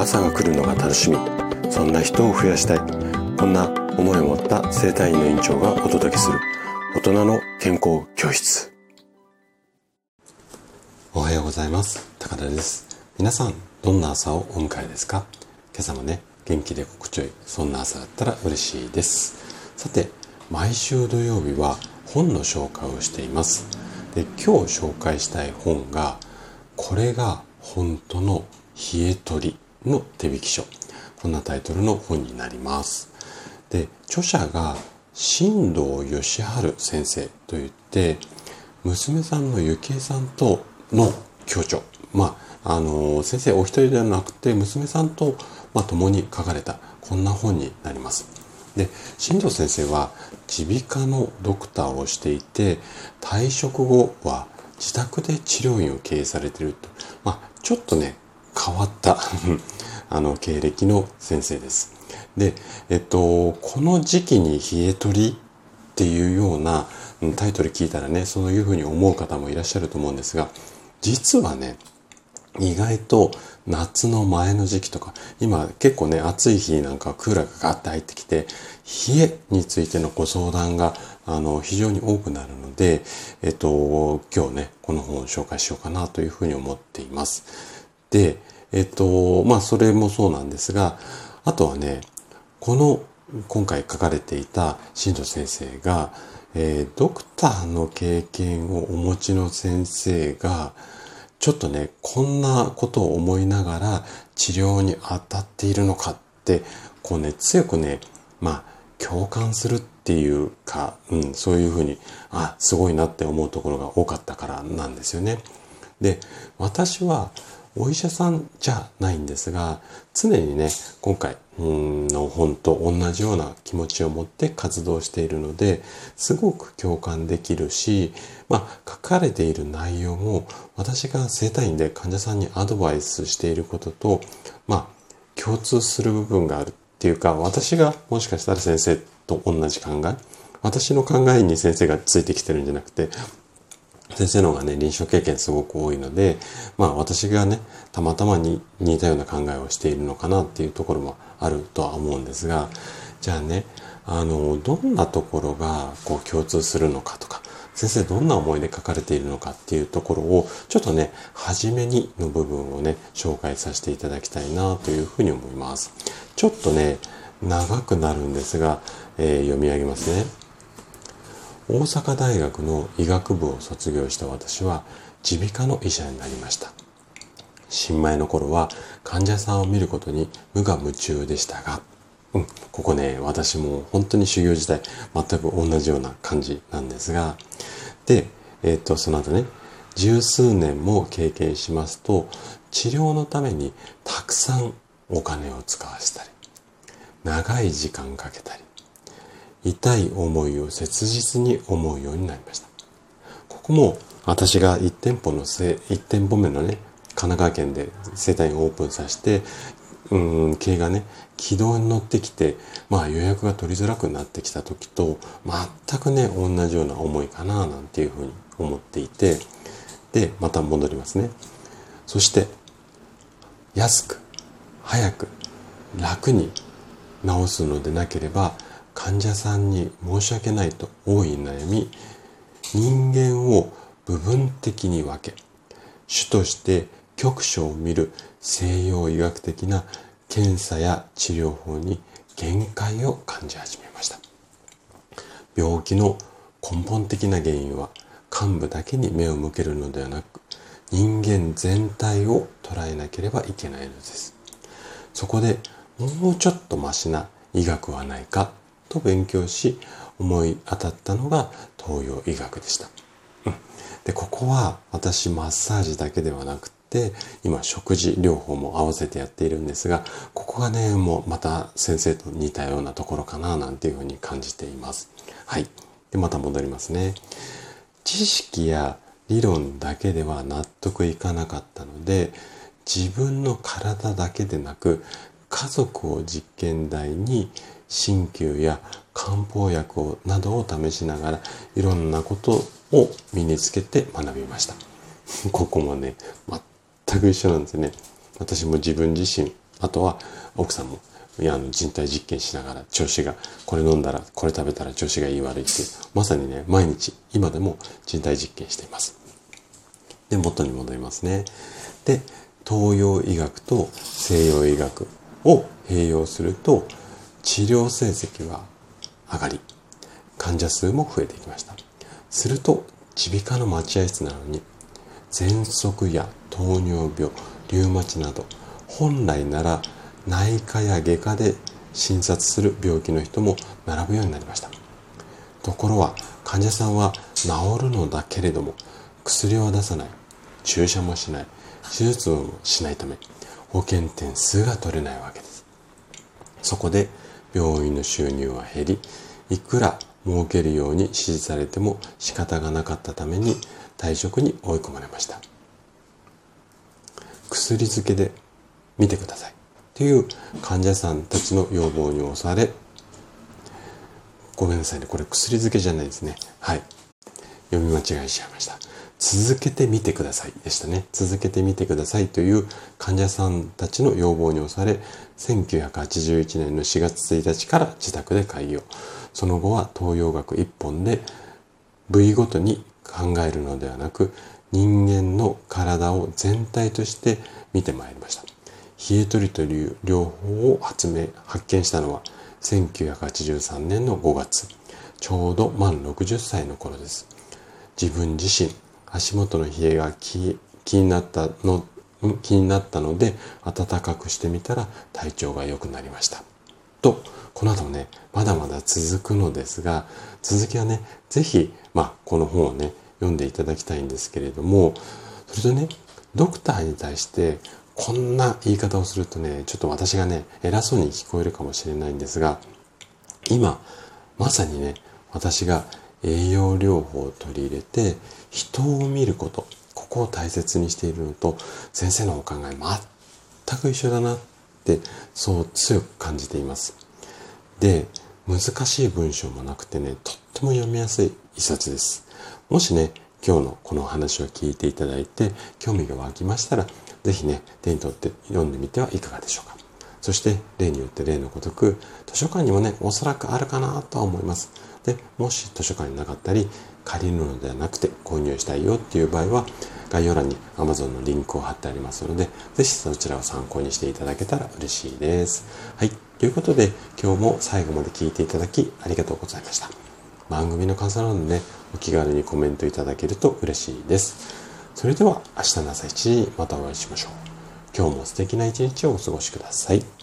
朝が来るのが楽しみ。そんな人を増やしたい。こんな思いを持った生体院の院長がお届けする。大人の健康教室。おはようございます。高田です。皆さんどんな朝をお迎えですか？今朝もね元気で心地よいそんな朝だったら嬉しいです。さて毎週土曜日は本の紹介をしています。で今日紹介したい本がこれが本当の冷え取り。の手引き書。こんなタイトルの本になります。で著者が新藤義治先生といって娘さんの幸恵さんとの共著まああの先生お一人ではなくて娘さんと、まあ、共に書かれたこんな本になります。で新藤先生は耳鼻科のドクターをしていて退職後は自宅で治療院を経営されていると、まあ、ちょっとね変わった あの経歴の先生です。で、えっと、この時期に冷え取りっていうようなタイトル聞いたらね、そういうふうに思う方もいらっしゃると思うんですが、実はね、意外と夏の前の時期とか、今結構ね、暑い日なんかクーラーがガッて入ってきて、冷えについてのご相談が、あの、非常に多くなるので、えっと、今日ね、この本を紹介しようかなというふうに思っています。で、えっと、まあ、それもそうなんですが、あとはね、この、今回書かれていた新藤先生が、えー、ドクターの経験をお持ちの先生が、ちょっとね、こんなことを思いながら治療に当たっているのかって、こうね、強くね、まあ、共感するっていうか、うん、そういうふうに、あ、すごいなって思うところが多かったからなんですよね。で、私は、お医者さんじゃないんですが、常にね、今回の本と同じような気持ちを持って活動しているので、すごく共感できるし、まあ、書かれている内容も、私が生体院で患者さんにアドバイスしていることと、まあ、共通する部分がある。っていうか、私がもしかしたら先生と同じ考え、私の考えに先生がついてきてるんじゃなくて、先生の方がね、臨床経験すごく多いので、まあ私がね、たまたまに似たような考えをしているのかなっていうところもあるとは思うんですが、じゃあね、あの、どんなところがこう共通するのかとか、先生どんな思いで書かれているのかっていうところを、ちょっとね、初めにの部分をね、紹介させていただきたいなというふうに思います。ちょっとね、長くなるんですが、えー、読み上げますね。大阪大学の医学部を卒業した私は耳鼻科の医者になりました。新米の頃は患者さんを見ることに無我夢中でしたが、うん、ここね私も本当に修行時代全く同じような感じなんですがで、えっ、とその後ね十数年も経験しますと治療のためにたくさんお金を使わせたり長い時間かけたり痛い思いを切実に思うようになりました。ここも私が1店舗のせ、1店舗目のね、神奈川県で生態をオープンさせて、うん、経営がね、軌道に乗ってきて、まあ予約が取りづらくなってきた時と、全くね、同じような思いかな、なんていうふうに思っていて、で、また戻りますね。そして、安く、早く、楽に治すのでなければ、患者さんに申し訳ないと多い悩み人間を部分的に分け主として局所を見る西洋医学的な検査や治療法に限界を感じ始めました。病気の根本的な原因は幹部だけに目を向けるのではなく人間全体を捉えなければいけないのです。そこでもうちょっとマシな医学はないかと勉強し思い当たったのが東洋医学でした。うん、でここは私マッサージだけではなくて今食事療法も合わせてやっているんですがここがねもうまた先生と似たようなところかななんていうふうに感じています。はい。でまた戻りますね。知識や理論だけでは納得いかなかったので自分の体だけでなく家族を実験台に鍼灸や漢方薬をなどを試しながらいろんなことを身につけて学びました。ここもね、全く一緒なんですね。私も自分自身、あとは奥さんもいやあの人体実験しながら調子がこれ飲んだらこれ食べたら調子がいい悪いってまさにね毎日今でも人体実験していますで元に戻りますねで東洋医学と西洋医学を併用すると治療成績は上がり患者数も増えてきました。すると耳鼻科の待合室なのに喘息や糖尿病リウマチなど本来なら内科や外科で診察する病気の人も並ぶようになりました。ところは患者さんは治るのだけれども薬は出さない。注射もしない。手術もしないため保険点数が取れないわけです。そこで病院の収入は減りいくら儲けるように指示されても仕方がなかったために退職に追い込まれました。薬漬けで見てくださいという患者さんたちの要望に押されごめんなさいねこれ薬漬けじゃないですね。はい。読み間違えちゃいました。続けてみてくださいでしたね。続けてみてくださいという患者さんたちの要望に押され1981年の4月1日から自宅で開業。その後は東洋学一本で部位ごとに考えるのではなく人間の体を全体として見てまいりました。冷え取りという療法を発明発見したのは1983年の5月。ちょうど満60歳の頃です。自分自身足元の冷えが気になったの気になったので暖かくしてみたら体調が良くなりました。とこの後もねまだまだ続くのですが続きはね是非まあこの本をね読んでいただきたいんですけれどもそれとねドクターに対してこんな言い方をするとねちょっと私がね偉そうに聞こえるかもしれないんですが今まさにね私が栄養療法を取り入れて人を見ることここを大切にしているのと先生のお考え全く一緒だなってそう強く感じています。で難しい文章もなくてねとっても読みやすい一冊です。もしね今日のこの話を聞いていただいて興味が湧きましたら是非ね手に取って読んでみてはいかがでしょうか。そして例によって例のごとく図書館にもねおそらくあるかなとは思います。でもし図書館になかったり借りるのではなくて購入したいよっていう場合は概要欄に Amazon のリンクを貼ってありますので是非そちらを参考にしていただけたら嬉しいです。はい。ということで今日も最後まで聞いていただきありがとうございました。番組の感想なのでねお気軽にコメントいただけると嬉しいです。それでは明日の朝7時にまたお会いしましょう。今日も素敵な一日をお過ごしください。